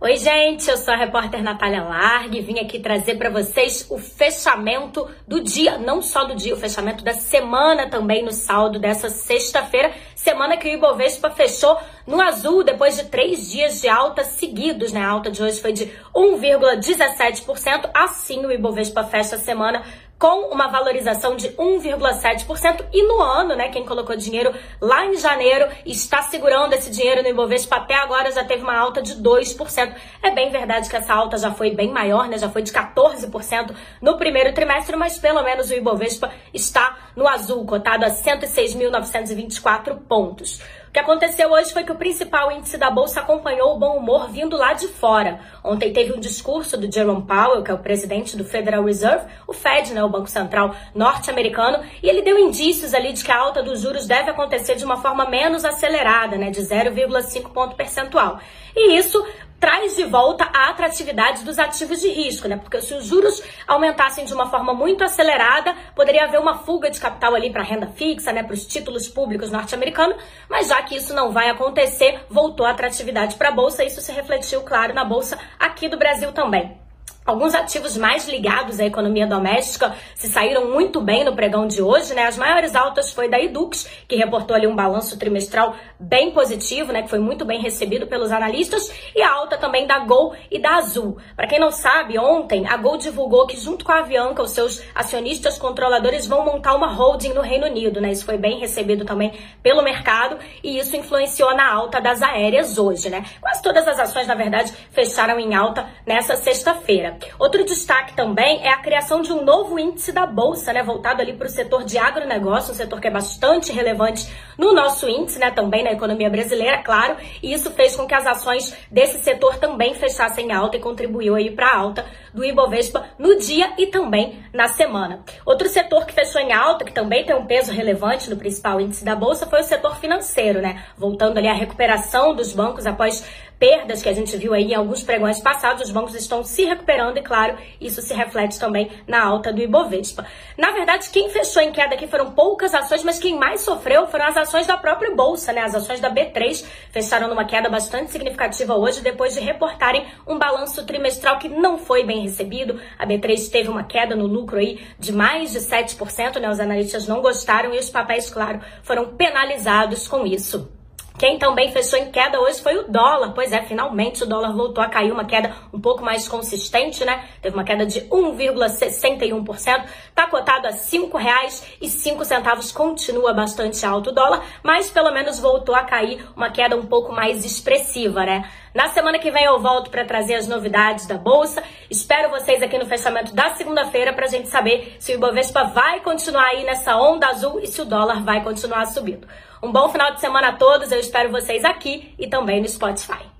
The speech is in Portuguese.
Oi, gente, eu sou a repórter Natália Largue vim aqui trazer para vocês o fechamento do dia, não só do dia, o fechamento da semana também no saldo dessa sexta-feira, semana que o Ibovespa fechou no azul depois de três dias de alta seguidos, né? A alta de hoje foi de 1,17%, assim o Ibovespa fecha a semana com uma valorização de 1,7%. E no ano, né, quem colocou dinheiro lá em janeiro está segurando esse dinheiro no Ibovespa até agora já teve uma alta de 2%. É bem verdade que essa alta já foi bem maior, né, já foi de 14% no primeiro trimestre, mas pelo menos o Ibovespa está no azul, cotado a 106.924 pontos. Que aconteceu hoje foi que o principal índice da bolsa acompanhou o bom humor vindo lá de fora. Ontem teve um discurso do Jerome Powell, que é o presidente do Federal Reserve, o Fed, né, o Banco Central norte-americano, e ele deu indícios ali de que a alta dos juros deve acontecer de uma forma menos acelerada, né, de 0,5 ponto percentual. E isso traz de volta a atratividade dos ativos de risco, né? Porque se os juros aumentassem de uma forma muito acelerada, poderia haver uma fuga de capital ali para renda fixa, né, para os títulos públicos norte-americanos, mas já que isso não vai acontecer, voltou a atratividade para a bolsa, isso se refletiu, claro, na bolsa aqui do Brasil também. Alguns ativos mais ligados à economia doméstica se saíram muito bem no pregão de hoje, né? As maiores altas foi da Edux, que reportou ali um balanço trimestral bem positivo, né? Que foi muito bem recebido pelos analistas, e a alta também da Gol e da Azul. Para quem não sabe, ontem a Gol divulgou que junto com a Avianca, os seus acionistas controladores vão montar uma holding no Reino Unido, né? Isso foi bem recebido também pelo mercado e isso influenciou na alta das aéreas hoje, né? Quase todas as ações, na verdade, fecharam em alta nessa sexta-feira. Outro destaque também é a criação de um novo índice da Bolsa, né, voltado ali para o setor de agronegócio, um setor que é bastante relevante no nosso índice, né, também na economia brasileira, claro, e isso fez com que as ações desse setor também fechassem alta e contribuiu aí para a alta do Ibovespa no dia e também na semana. Outro setor que fechou em alta, que também tem um peso relevante no principal índice da Bolsa, foi o setor financeiro, né, voltando ali à recuperação dos bancos após perdas que a gente viu aí em alguns pregões passados, os bancos estão se recuperando e, claro, isso se reflete também na alta do Ibovespa. Na verdade, quem fechou em queda aqui foram poucas ações, mas quem mais sofreu foram as ações da própria Bolsa, né? As ações da B3 fecharam numa queda bastante significativa hoje, depois de reportarem um balanço trimestral que não foi bem recebido. A B3 teve uma queda no lucro aí de mais de 7%, né? Os analistas não gostaram e os papéis, claro, foram penalizados com isso. Quem também fechou em queda hoje foi o dólar. Pois é, finalmente o dólar voltou a cair, uma queda um pouco mais consistente, né? Teve uma queda de 1,61%. Está cotado a R$ 5,05. Continua bastante alto o dólar, mas pelo menos voltou a cair, uma queda um pouco mais expressiva, né? Na semana que vem eu volto para trazer as novidades da bolsa. Espero vocês aqui no fechamento da segunda-feira para a gente saber se o Ibovespa vai continuar aí nessa onda azul e se o dólar vai continuar subindo. Um bom final de semana a todos. Eu espero vocês aqui e também no Spotify.